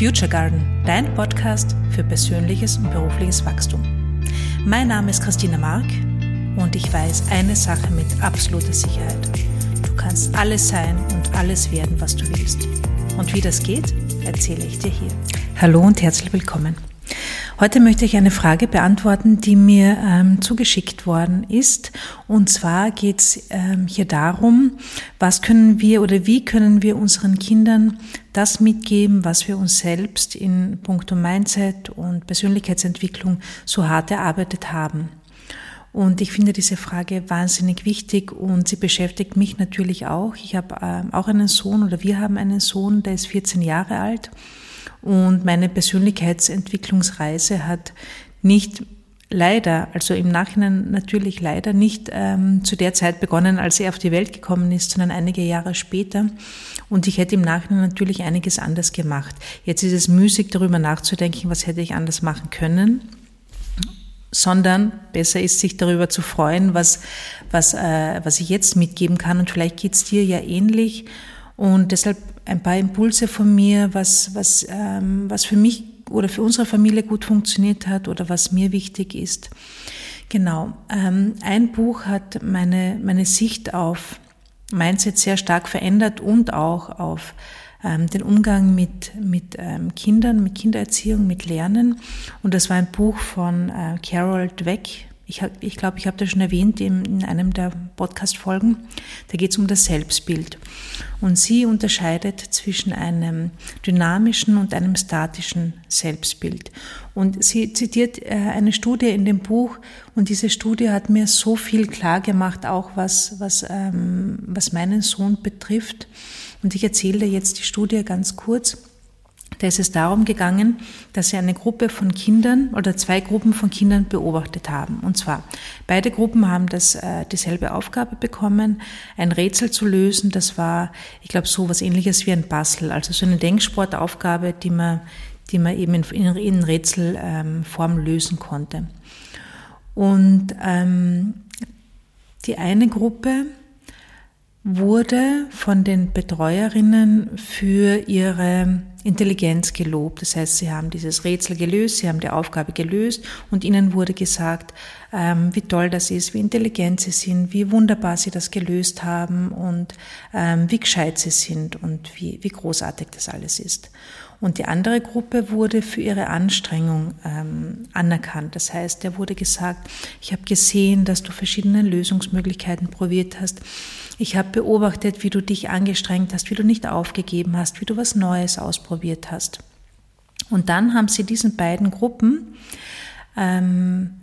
Future Garden, dein Podcast für persönliches und berufliches Wachstum. Mein Name ist Christina Mark und ich weiß eine Sache mit absoluter Sicherheit. Du kannst alles sein und alles werden, was du willst. Und wie das geht, erzähle ich dir hier. Hallo und herzlich willkommen. Heute möchte ich eine Frage beantworten, die mir ähm, zugeschickt worden ist. Und zwar geht es ähm, hier darum, was können wir oder wie können wir unseren Kindern das mitgeben, was wir uns selbst in puncto Mindset und Persönlichkeitsentwicklung so hart erarbeitet haben. Und ich finde diese Frage wahnsinnig wichtig und sie beschäftigt mich natürlich auch. Ich habe äh, auch einen Sohn oder wir haben einen Sohn, der ist 14 Jahre alt und meine Persönlichkeitsentwicklungsreise hat nicht leider, also im Nachhinein natürlich leider nicht ähm, zu der Zeit begonnen, als er auf die Welt gekommen ist, sondern einige Jahre später. Und ich hätte im Nachhinein natürlich einiges anders gemacht. Jetzt ist es müßig, darüber nachzudenken, was hätte ich anders machen können sondern besser ist, sich darüber zu freuen, was, was, äh, was ich jetzt mitgeben kann. Und vielleicht geht's dir ja ähnlich. Und deshalb ein paar Impulse von mir, was, was, ähm, was für mich oder für unsere Familie gut funktioniert hat oder was mir wichtig ist. Genau. Ähm, ein Buch hat meine, meine Sicht auf Mindset sehr stark verändert und auch auf ähm, den Umgang mit, mit ähm, Kindern, mit Kindererziehung, mit Lernen. Und das war ein Buch von äh, Carol Dweck, ich, ich glaube, ich habe das schon erwähnt in, in einem der Podcast-Folgen. Da geht es um das Selbstbild. Und sie unterscheidet zwischen einem dynamischen und einem statischen Selbstbild. Und sie zitiert äh, eine Studie in dem Buch und diese Studie hat mir so viel klar gemacht, auch was, was, ähm, was meinen Sohn betrifft. Und ich erzähle jetzt die Studie ganz kurz. Da ist es darum gegangen, dass sie eine Gruppe von Kindern oder zwei Gruppen von Kindern beobachtet haben. Und zwar, beide Gruppen haben das, äh, dieselbe Aufgabe bekommen, ein Rätsel zu lösen. Das war, ich glaube, so was ähnliches wie ein Puzzle, also so eine Denksportaufgabe, die man, die man eben in, in, in Rätselform ähm, lösen konnte. Und ähm, die eine Gruppe wurde von den Betreuerinnen für ihre Intelligenz gelobt. Das heißt, sie haben dieses Rätsel gelöst, sie haben die Aufgabe gelöst und ihnen wurde gesagt, ähm, wie toll das ist, wie intelligent sie sind, wie wunderbar sie das gelöst haben und ähm, wie gescheit sie sind und wie, wie großartig das alles ist. Und die andere Gruppe wurde für ihre Anstrengung ähm, anerkannt. Das heißt, der wurde gesagt, ich habe gesehen, dass du verschiedene Lösungsmöglichkeiten probiert hast. Ich habe beobachtet, wie du dich angestrengt hast, wie du nicht aufgegeben hast, wie du was Neues ausprobiert hast. Und dann haben sie diesen beiden Gruppen ähm,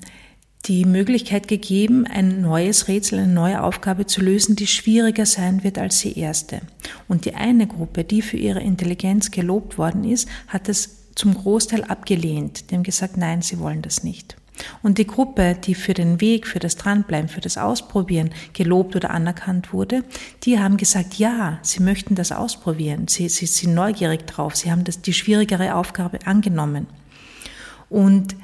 die Möglichkeit gegeben, ein neues Rätsel, eine neue Aufgabe zu lösen, die schwieriger sein wird als die erste. Und die eine Gruppe, die für ihre Intelligenz gelobt worden ist, hat es zum Großteil abgelehnt. Haben gesagt, nein, sie wollen das nicht. Und die Gruppe, die für den Weg, für das Dranbleiben, für das Ausprobieren gelobt oder anerkannt wurde, die haben gesagt, ja, sie möchten das ausprobieren. Sie, sie sind neugierig drauf. Sie haben das, die schwierigere Aufgabe angenommen. Und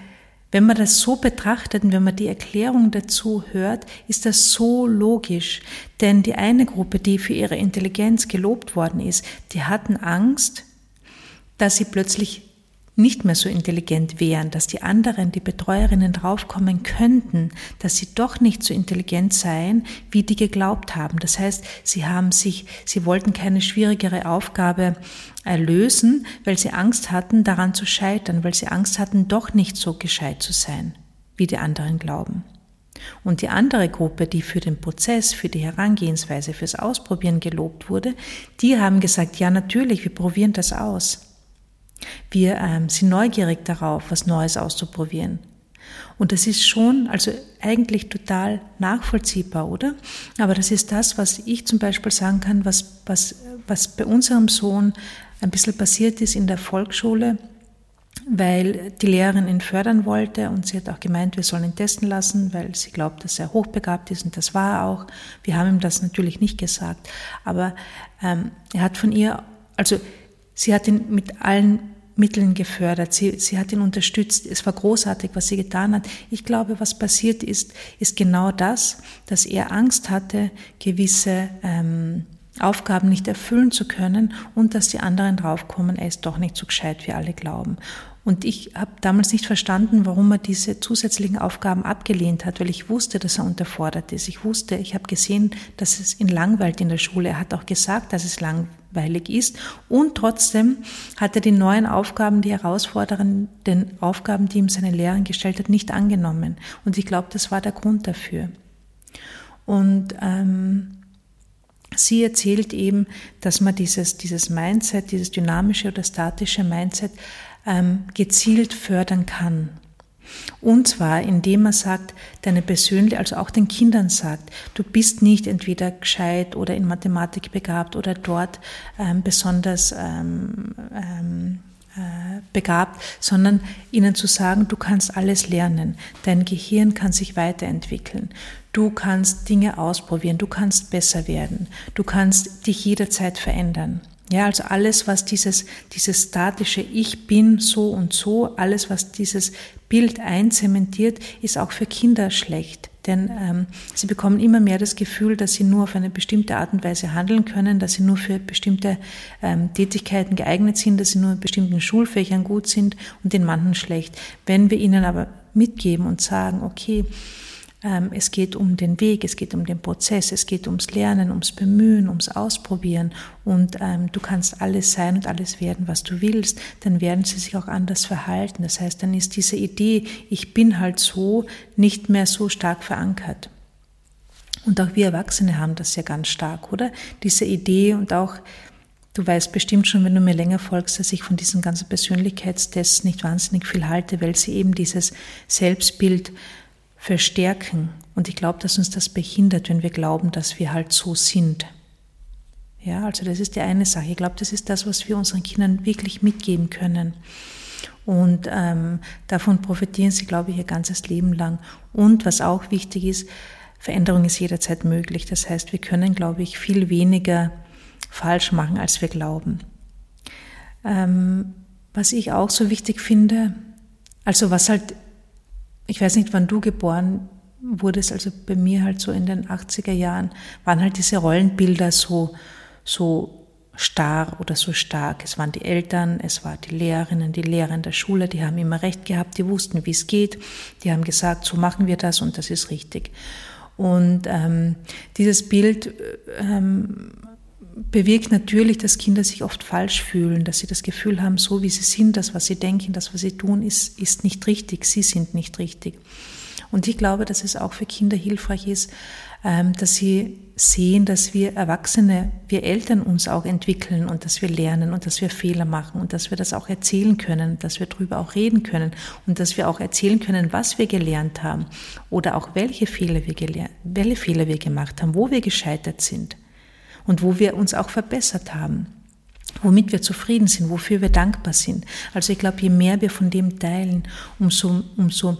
wenn man das so betrachtet und wenn man die Erklärung dazu hört, ist das so logisch. Denn die eine Gruppe, die für ihre Intelligenz gelobt worden ist, die hatten Angst, dass sie plötzlich nicht mehr so intelligent wären, dass die anderen, die Betreuerinnen draufkommen könnten, dass sie doch nicht so intelligent seien, wie die geglaubt haben. Das heißt, sie haben sich, sie wollten keine schwierigere Aufgabe erlösen, weil sie Angst hatten, daran zu scheitern, weil sie Angst hatten, doch nicht so gescheit zu sein, wie die anderen glauben. Und die andere Gruppe, die für den Prozess, für die Herangehensweise, fürs Ausprobieren gelobt wurde, die haben gesagt, ja natürlich, wir probieren das aus. Wir ähm, sind neugierig darauf, was Neues auszuprobieren. Und das ist schon, also eigentlich total nachvollziehbar, oder? Aber das ist das, was ich zum Beispiel sagen kann, was, was, was bei unserem Sohn ein bisschen passiert ist in der Volksschule, weil die Lehrerin ihn fördern wollte und sie hat auch gemeint, wir sollen ihn testen lassen, weil sie glaubt, dass er hochbegabt ist und das war er auch. Wir haben ihm das natürlich nicht gesagt, aber ähm, er hat von ihr, also sie hat ihn mit allen Mitteln gefördert. Sie, sie hat ihn unterstützt. Es war großartig, was sie getan hat. Ich glaube, was passiert ist, ist genau das, dass er Angst hatte, gewisse ähm, Aufgaben nicht erfüllen zu können und dass die anderen draufkommen, er ist doch nicht so gescheit, wie alle glauben. Und ich habe damals nicht verstanden, warum er diese zusätzlichen Aufgaben abgelehnt hat, weil ich wusste, dass er unterfordert ist. Ich wusste, ich habe gesehen, dass es ihn langweilt in der Schule. Er hat auch gesagt, dass es langweilig ist. Und trotzdem hat er die neuen Aufgaben, die herausfordernden Aufgaben, die ihm seine Lehrerin gestellt hat, nicht angenommen. Und ich glaube, das war der Grund dafür. Und ähm, sie erzählt eben, dass man dieses, dieses Mindset, dieses dynamische oder statische Mindset ähm, gezielt fördern kann. Und zwar, indem man sagt, deine persönliche, also auch den Kindern sagt, du bist nicht entweder gescheit oder in Mathematik begabt oder dort ähm, besonders ähm, ähm, äh, begabt, sondern ihnen zu sagen, du kannst alles lernen, dein Gehirn kann sich weiterentwickeln, du kannst Dinge ausprobieren, du kannst besser werden, du kannst dich jederzeit verändern. Ja, also alles, was dieses, dieses statische Ich bin so und so, alles, was dieses Bild einzementiert, ist auch für Kinder schlecht. Denn ähm, sie bekommen immer mehr das Gefühl, dass sie nur auf eine bestimmte Art und Weise handeln können, dass sie nur für bestimmte ähm, Tätigkeiten geeignet sind, dass sie nur in bestimmten Schulfächern gut sind und in manchen schlecht. Wenn wir ihnen aber mitgeben und sagen, okay, es geht um den Weg, es geht um den Prozess, es geht ums Lernen, ums Bemühen, ums Ausprobieren und ähm, du kannst alles sein und alles werden, was du willst, dann werden sie sich auch anders verhalten. Das heißt, dann ist diese Idee, ich bin halt so, nicht mehr so stark verankert. Und auch wir Erwachsene haben das ja ganz stark, oder? Diese Idee und auch, du weißt bestimmt schon, wenn du mir länger folgst, dass ich von diesen ganzen Persönlichkeitstests nicht wahnsinnig viel halte, weil sie eben dieses Selbstbild verstärken. Und ich glaube, dass uns das behindert, wenn wir glauben, dass wir halt so sind. Ja, also das ist die eine Sache. Ich glaube, das ist das, was wir unseren Kindern wirklich mitgeben können. Und ähm, davon profitieren sie, glaube ich, ihr ganzes Leben lang. Und was auch wichtig ist, Veränderung ist jederzeit möglich. Das heißt, wir können, glaube ich, viel weniger falsch machen, als wir glauben. Ähm, was ich auch so wichtig finde, also was halt ich weiß nicht, wann du geboren wurdest, also bei mir halt so in den 80er Jahren, waren halt diese Rollenbilder so, so starr oder so stark. Es waren die Eltern, es waren die Lehrerinnen, die Lehrer in der Schule, die haben immer recht gehabt, die wussten, wie es geht, die haben gesagt, so machen wir das und das ist richtig. Und ähm, dieses Bild ähm, bewirkt natürlich, dass Kinder sich oft falsch fühlen, dass sie das Gefühl haben, so wie sie sind, das, was sie denken, das, was sie tun, ist, ist nicht richtig, sie sind nicht richtig. Und ich glaube, dass es auch für Kinder hilfreich ist, ähm, dass sie sehen, dass wir Erwachsene, wir Eltern uns auch entwickeln und dass wir lernen und dass wir Fehler machen und dass wir das auch erzählen können, dass wir darüber auch reden können und dass wir auch erzählen können, was wir gelernt haben oder auch welche Fehler wir, welche Fehler wir gemacht haben, wo wir gescheitert sind und wo wir uns auch verbessert haben, womit wir zufrieden sind, wofür wir dankbar sind. Also ich glaube, je mehr wir von dem teilen, umso, umso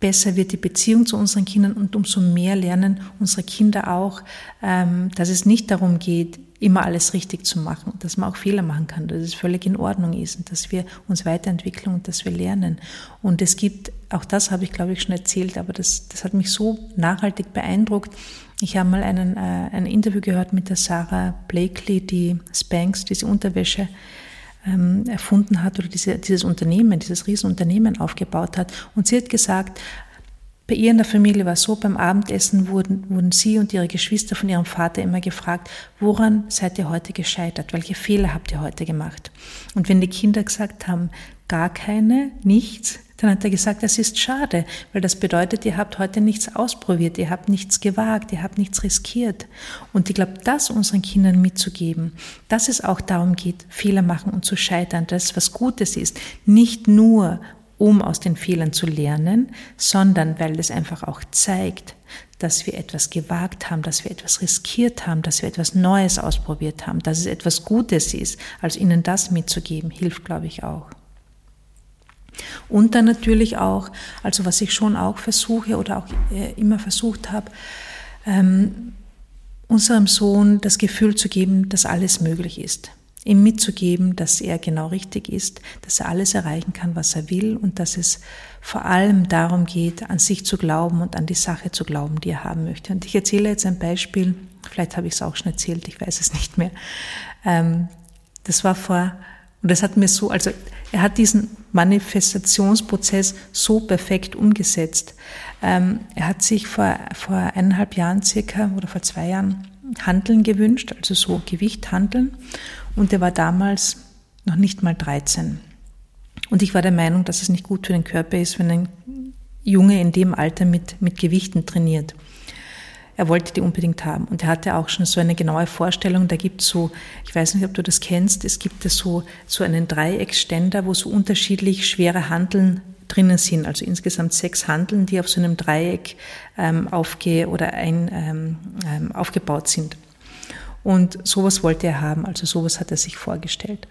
besser wird die Beziehung zu unseren Kindern und umso mehr lernen unsere Kinder auch, ähm, dass es nicht darum geht, immer alles richtig zu machen, dass man auch Fehler machen kann, dass es völlig in Ordnung ist und dass wir uns weiterentwickeln und dass wir lernen. Und es gibt, auch das habe ich glaube ich schon erzählt, aber das, das hat mich so nachhaltig beeindruckt. Ich habe mal einen, äh, ein Interview gehört mit der Sarah Blakely, die Spanx, diese Unterwäsche, ähm, erfunden hat oder diese, dieses Unternehmen, dieses Riesenunternehmen aufgebaut hat. Und sie hat gesagt, bei ihr in der Familie war es so, beim Abendessen wurden, wurden sie und ihre Geschwister von ihrem Vater immer gefragt, woran seid ihr heute gescheitert? Welche Fehler habt ihr heute gemacht? Und wenn die Kinder gesagt haben, gar keine, nichts, dann hat er gesagt, das ist schade, weil das bedeutet, ihr habt heute nichts ausprobiert, ihr habt nichts gewagt, ihr habt nichts riskiert. Und ich glaube, das unseren Kindern mitzugeben, dass es auch darum geht, Fehler machen und zu scheitern, dass es was Gutes ist, nicht nur um aus den Fehlern zu lernen, sondern weil es einfach auch zeigt, dass wir etwas gewagt haben, dass wir etwas riskiert haben, dass wir etwas Neues ausprobiert haben, dass es etwas Gutes ist. Also ihnen das mitzugeben, hilft, glaube ich, auch. Und dann natürlich auch, also was ich schon auch versuche oder auch äh, immer versucht habe, ähm, unserem Sohn das Gefühl zu geben, dass alles möglich ist. ihm mitzugeben, dass er genau richtig ist, dass er alles erreichen kann, was er will und dass es vor allem darum geht, an sich zu glauben und an die Sache zu glauben, die er haben möchte. Und ich erzähle jetzt ein Beispiel, vielleicht habe ich es auch schon erzählt, ich weiß es nicht mehr. Ähm, das war vor, und das hat mir so, also er hat diesen Manifestationsprozess so perfekt umgesetzt. Ähm, er hat sich vor, vor eineinhalb Jahren circa oder vor zwei Jahren Handeln gewünscht, also so Gewicht handeln. Und er war damals noch nicht mal 13. Und ich war der Meinung, dass es nicht gut für den Körper ist, wenn ein Junge in dem Alter mit, mit Gewichten trainiert. Er wollte die unbedingt haben. Und er hatte auch schon so eine genaue Vorstellung. Da gibt es so, ich weiß nicht, ob du das kennst, es gibt so, so einen Dreieckständer, wo so unterschiedlich schwere Handeln drinnen sind. Also insgesamt sechs Handeln, die auf so einem Dreieck ähm, aufge oder ein, ähm, ähm, aufgebaut sind. Und sowas wollte er haben, also sowas hat er sich vorgestellt.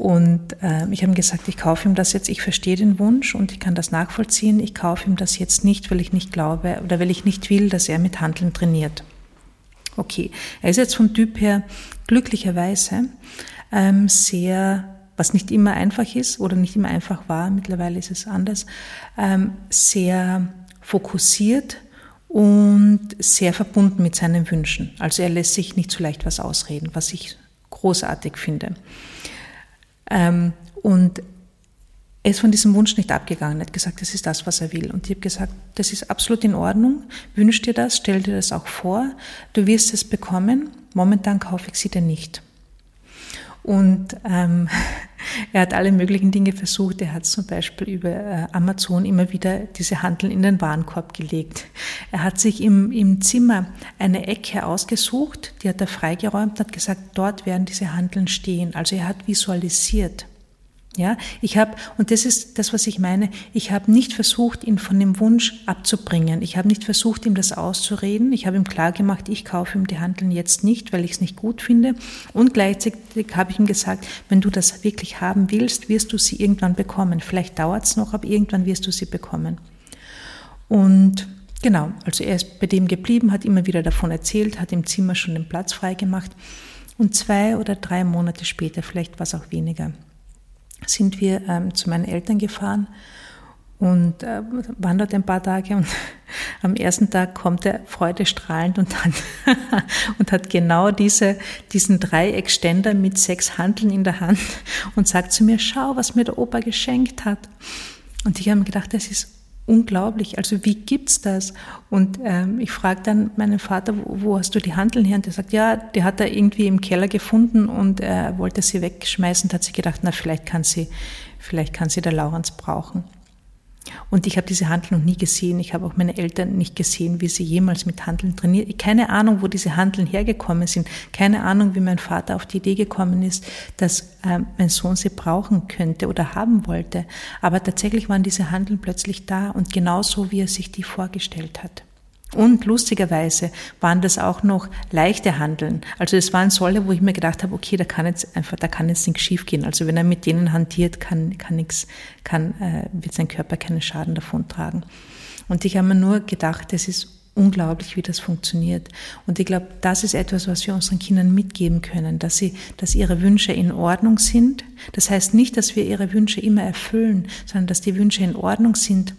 Und äh, ich habe ihm gesagt, ich kaufe ihm das jetzt, ich verstehe den Wunsch und ich kann das nachvollziehen. Ich kaufe ihm das jetzt nicht, weil ich nicht glaube oder weil ich nicht will, dass er mit Handeln trainiert. Okay, er ist jetzt vom Typ her glücklicherweise ähm, sehr was nicht immer einfach ist oder nicht immer einfach war, mittlerweile ist es anders, ähm, sehr fokussiert und sehr verbunden mit seinen Wünschen. Also er lässt sich nicht so leicht was ausreden, was ich großartig finde. Ähm, und er ist von diesem Wunsch nicht abgegangen, er hat gesagt, das ist das, was er will. Und ich habe gesagt, das ist absolut in Ordnung, wünsch dir das, stell dir das auch vor, du wirst es bekommen, momentan kaufe ich sie dir nicht. Und ähm, er hat alle möglichen Dinge versucht. Er hat zum Beispiel über äh, Amazon immer wieder diese Handeln in den Warenkorb gelegt. Er hat sich im, im Zimmer eine Ecke ausgesucht, die hat er freigeräumt und hat gesagt, dort werden diese Handeln stehen. Also er hat visualisiert. Ja, ich habe, und das ist das, was ich meine, ich habe nicht versucht, ihn von dem Wunsch abzubringen. Ich habe nicht versucht, ihm das auszureden. Ich habe ihm klar gemacht, ich kaufe ihm die Handeln jetzt nicht, weil ich es nicht gut finde. Und gleichzeitig habe ich ihm gesagt, wenn du das wirklich haben willst, wirst du sie irgendwann bekommen. Vielleicht dauert es noch, aber irgendwann wirst du sie bekommen. Und genau, also er ist bei dem geblieben, hat immer wieder davon erzählt, hat im Zimmer schon den Platz freigemacht. Und zwei oder drei Monate später, vielleicht war auch weniger, sind wir ähm, zu meinen Eltern gefahren und äh, waren dort ein paar Tage und am ersten Tag kommt er freudestrahlend und, dann und hat genau diese, diesen Dreieckständer mit sechs Handeln in der Hand und sagt zu mir, schau, was mir der Opa geschenkt hat. Und ich habe mir gedacht, das ist unglaublich. Also wie gibt's das? Und ähm, ich frage dann meinen Vater, wo, wo, hast du die Handeln her? Und der sagt, ja, die hat er irgendwie im Keller gefunden und er wollte sie wegschmeißen. Und hat sich gedacht, na vielleicht kann sie, vielleicht kann sie der Laurens brauchen. Und ich habe diese Handeln noch nie gesehen. Ich habe auch meine Eltern nicht gesehen, wie sie jemals mit Handeln trainiert. Keine Ahnung, wo diese Handeln hergekommen sind. Keine Ahnung, wie mein Vater auf die Idee gekommen ist, dass äh, mein Sohn sie brauchen könnte oder haben wollte. Aber tatsächlich waren diese Handeln plötzlich da und genauso, wie er sich die vorgestellt hat. Und lustigerweise waren das auch noch leichte Handeln. Also es waren Solle, wo ich mir gedacht habe, okay, da kann jetzt einfach, da kann jetzt nichts schiefgehen. Also wenn er mit denen hantiert, kann, kann nichts, kann, äh, wird sein Körper keinen Schaden davon tragen. Und ich habe mir nur gedacht, es ist unglaublich, wie das funktioniert. Und ich glaube, das ist etwas, was wir unseren Kindern mitgeben können, dass sie, dass ihre Wünsche in Ordnung sind. Das heißt nicht, dass wir ihre Wünsche immer erfüllen, sondern dass die Wünsche in Ordnung sind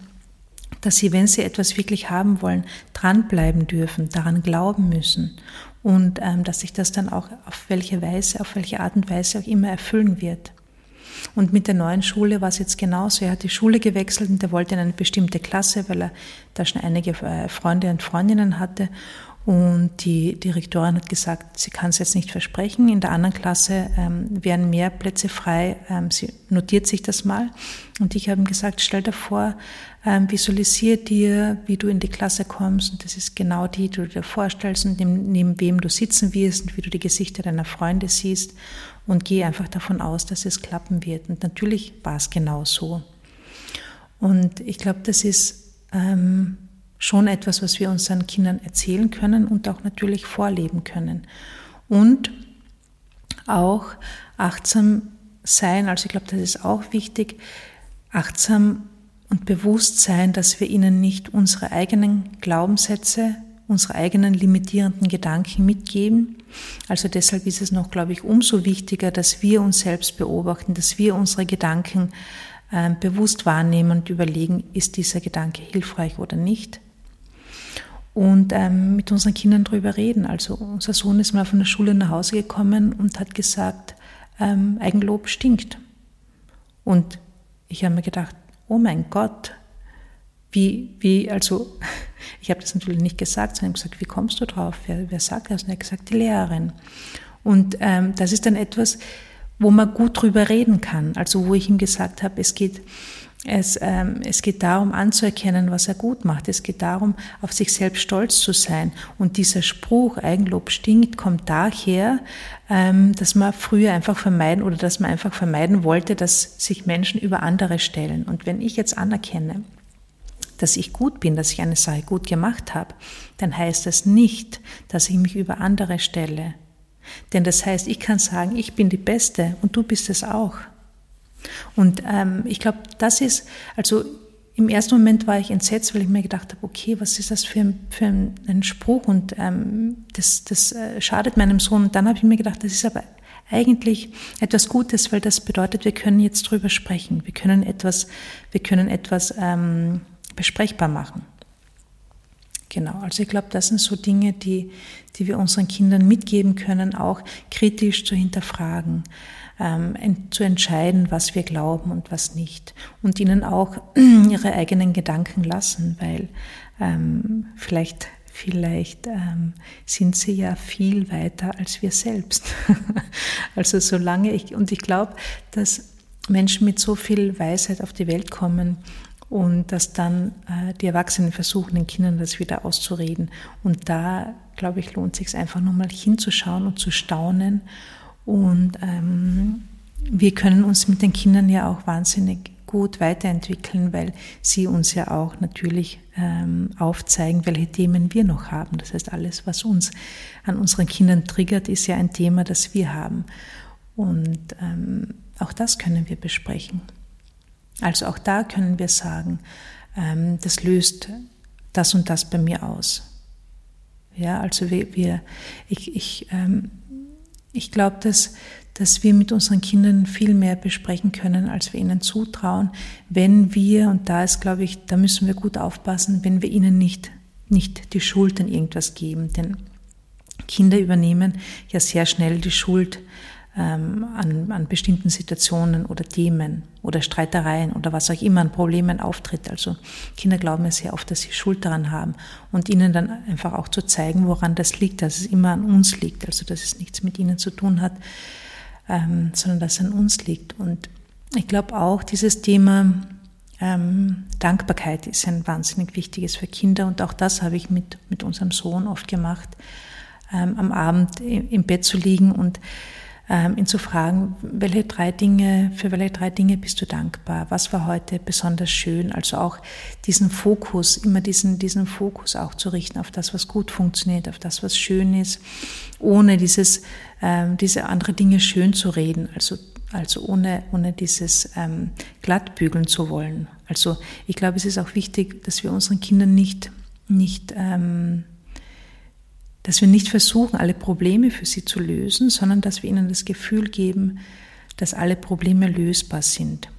dass sie, wenn sie etwas wirklich haben wollen, dranbleiben dürfen, daran glauben müssen und ähm, dass sich das dann auch auf welche Weise, auf welche Art und Weise auch immer erfüllen wird. Und mit der neuen Schule war es jetzt genauso. Er hat die Schule gewechselt und er wollte in eine bestimmte Klasse, weil er da schon einige äh, Freunde und Freundinnen hatte. Und die Direktorin hat gesagt, sie kann es jetzt nicht versprechen. In der anderen Klasse ähm, wären mehr Plätze frei. Ähm, sie notiert sich das mal. Und ich habe ihm gesagt, stell dir vor, ähm, visualisier dir, wie du in die Klasse kommst. Und das ist genau die, die du dir vorstellst und neben, neben wem du sitzen wirst und wie du die Gesichter deiner Freunde siehst. Und geh einfach davon aus, dass es klappen wird. Und natürlich war es genau so. Und ich glaube, das ist ähm, schon etwas, was wir unseren Kindern erzählen können und auch natürlich vorleben können. Und auch achtsam sein, also ich glaube, das ist auch wichtig, achtsam und bewusst sein, dass wir ihnen nicht unsere eigenen Glaubenssätze unsere eigenen limitierenden Gedanken mitgeben. Also deshalb ist es noch, glaube ich, umso wichtiger, dass wir uns selbst beobachten, dass wir unsere Gedanken äh, bewusst wahrnehmen und überlegen, ist dieser Gedanke hilfreich oder nicht. Und ähm, mit unseren Kindern darüber reden. Also unser Sohn ist mal von der Schule nach Hause gekommen und hat gesagt, ähm, Eigenlob stinkt. Und ich habe mir gedacht, oh mein Gott, wie, wie, also, ich habe das natürlich nicht gesagt, sondern gesagt, wie kommst du drauf? Wer, wer sagt das? Und er hat gesagt, die Lehrerin. Und ähm, das ist dann etwas, wo man gut drüber reden kann. Also wo ich ihm gesagt habe, es geht, es, ähm, es geht darum anzuerkennen, was er gut macht. Es geht darum, auf sich selbst stolz zu sein. Und dieser Spruch, Eigenlob stinkt, kommt daher, ähm, dass man früher einfach vermeiden oder dass man einfach vermeiden wollte, dass sich Menschen über andere stellen. Und wenn ich jetzt anerkenne, dass ich gut bin, dass ich eine Sache gut gemacht habe, dann heißt das nicht, dass ich mich über andere stelle. Denn das heißt, ich kann sagen, ich bin die Beste und du bist es auch. Und ähm, ich glaube, das ist, also im ersten Moment war ich entsetzt, weil ich mir gedacht habe, okay, was ist das für ein, für ein Spruch und ähm, das, das äh, schadet meinem Sohn. Und dann habe ich mir gedacht, das ist aber eigentlich etwas Gutes, weil das bedeutet, wir können jetzt drüber sprechen. Wir können etwas, wir können etwas ähm, besprechbar machen. Genau, also ich glaube, das sind so Dinge, die, die wir unseren Kindern mitgeben können, auch kritisch zu hinterfragen, ähm, zu entscheiden, was wir glauben und was nicht. Und ihnen auch ihre eigenen Gedanken lassen, weil ähm, vielleicht, vielleicht ähm, sind sie ja viel weiter als wir selbst. also solange ich, und ich glaube, dass Menschen mit so viel Weisheit auf die Welt kommen, und dass dann äh, die Erwachsenen versuchen, den Kindern das wieder auszureden. Und da, glaube ich, lohnt es sich einfach nochmal hinzuschauen und zu staunen. Und ähm, wir können uns mit den Kindern ja auch wahnsinnig gut weiterentwickeln, weil sie uns ja auch natürlich ähm, aufzeigen, welche Themen wir noch haben. Das heißt, alles, was uns an unseren Kindern triggert, ist ja ein Thema, das wir haben. Und ähm, auch das können wir besprechen. Also auch da können wir sagen, ähm, das löst das und das bei mir aus. Ja, also wir, wir ich, ich, ähm, ich glaube, dass, dass wir mit unseren Kindern viel mehr besprechen können, als wir ihnen zutrauen, wenn wir, und da ist, glaube ich, da müssen wir gut aufpassen, wenn wir ihnen nicht, nicht die Schuld an irgendwas geben. Denn Kinder übernehmen ja sehr schnell die Schuld ähm, an, an bestimmten Situationen oder Themen oder Streitereien oder was auch immer an Problemen auftritt. Also Kinder glauben ja sehr oft, dass sie Schuld daran haben und ihnen dann einfach auch zu zeigen, woran das liegt, dass es immer an uns liegt, also dass es nichts mit ihnen zu tun hat, ähm, sondern dass es an uns liegt. Und ich glaube auch, dieses Thema ähm, Dankbarkeit ist ein wahnsinnig wichtiges für Kinder und auch das habe ich mit, mit unserem Sohn oft gemacht, ähm, am Abend im Bett zu liegen und ähm, ihn zu fragen, welche drei Dinge, für welche drei Dinge bist du dankbar? Was war heute besonders schön? Also auch diesen Fokus, immer diesen, diesen Fokus auch zu richten auf das, was gut funktioniert, auf das, was schön ist, ohne dieses, ähm, diese andere Dinge schön zu reden, also also ohne, ohne dieses ähm, glattbügeln zu wollen. Also ich glaube, es ist auch wichtig, dass wir unseren Kindern nicht, nicht ähm, dass wir nicht versuchen, alle Probleme für sie zu lösen, sondern dass wir ihnen das Gefühl geben, dass alle Probleme lösbar sind.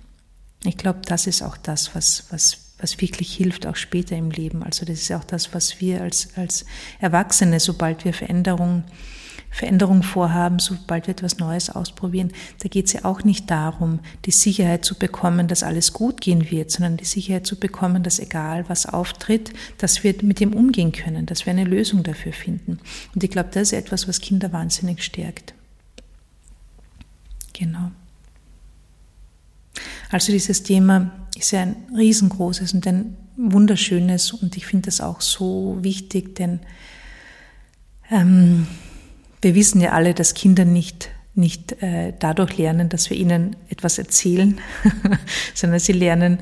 Ich glaube, das ist auch das, was, was, was wirklich hilft, auch später im Leben. Also das ist auch das, was wir als, als Erwachsene, sobald wir Veränderungen Veränderung vorhaben, sobald wir etwas Neues ausprobieren, da geht es ja auch nicht darum, die Sicherheit zu bekommen, dass alles gut gehen wird, sondern die Sicherheit zu bekommen, dass egal was auftritt, dass wir mit dem umgehen können, dass wir eine Lösung dafür finden. Und ich glaube, das ist etwas, was Kinder wahnsinnig stärkt. Genau. Also dieses Thema ist ja ein riesengroßes und ein wunderschönes und ich finde das auch so wichtig, denn ähm, wir wissen ja alle, dass Kinder nicht, nicht äh, dadurch lernen, dass wir ihnen etwas erzählen, sondern sie lernen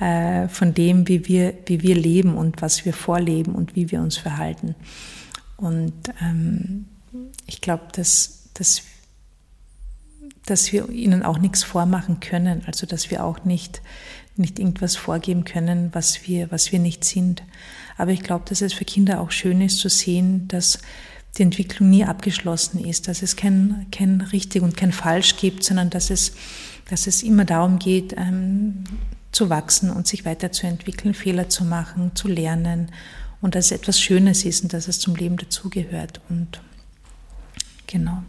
äh, von dem, wie wir, wie wir leben und was wir vorleben und wie wir uns verhalten. Und ähm, ich glaube, dass, dass, dass wir ihnen auch nichts vormachen können, also dass wir auch nicht, nicht irgendwas vorgeben können, was wir, was wir nicht sind. Aber ich glaube, dass es für Kinder auch schön ist zu sehen, dass die Entwicklung nie abgeschlossen ist, dass es kein, kein richtig und kein falsch gibt, sondern dass es, dass es immer darum geht, ähm, zu wachsen und sich weiterzuentwickeln, Fehler zu machen, zu lernen und dass es etwas Schönes ist und dass es zum Leben dazugehört. Und genau.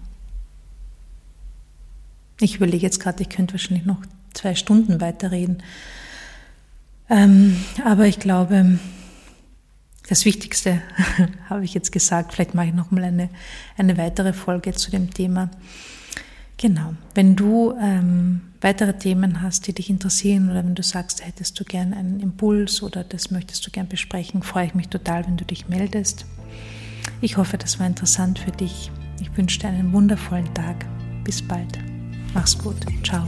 Ich überlege jetzt gerade, ich könnte wahrscheinlich noch zwei Stunden weiterreden. Ähm, aber ich glaube, das Wichtigste habe ich jetzt gesagt. Vielleicht mache ich noch mal eine, eine weitere Folge zu dem Thema. Genau. Wenn du ähm, weitere Themen hast, die dich interessieren oder wenn du sagst, hättest du gern einen Impuls oder das möchtest du gern besprechen, freue ich mich total, wenn du dich meldest. Ich hoffe, das war interessant für dich. Ich wünsche dir einen wundervollen Tag. Bis bald. Mach's gut. Ciao.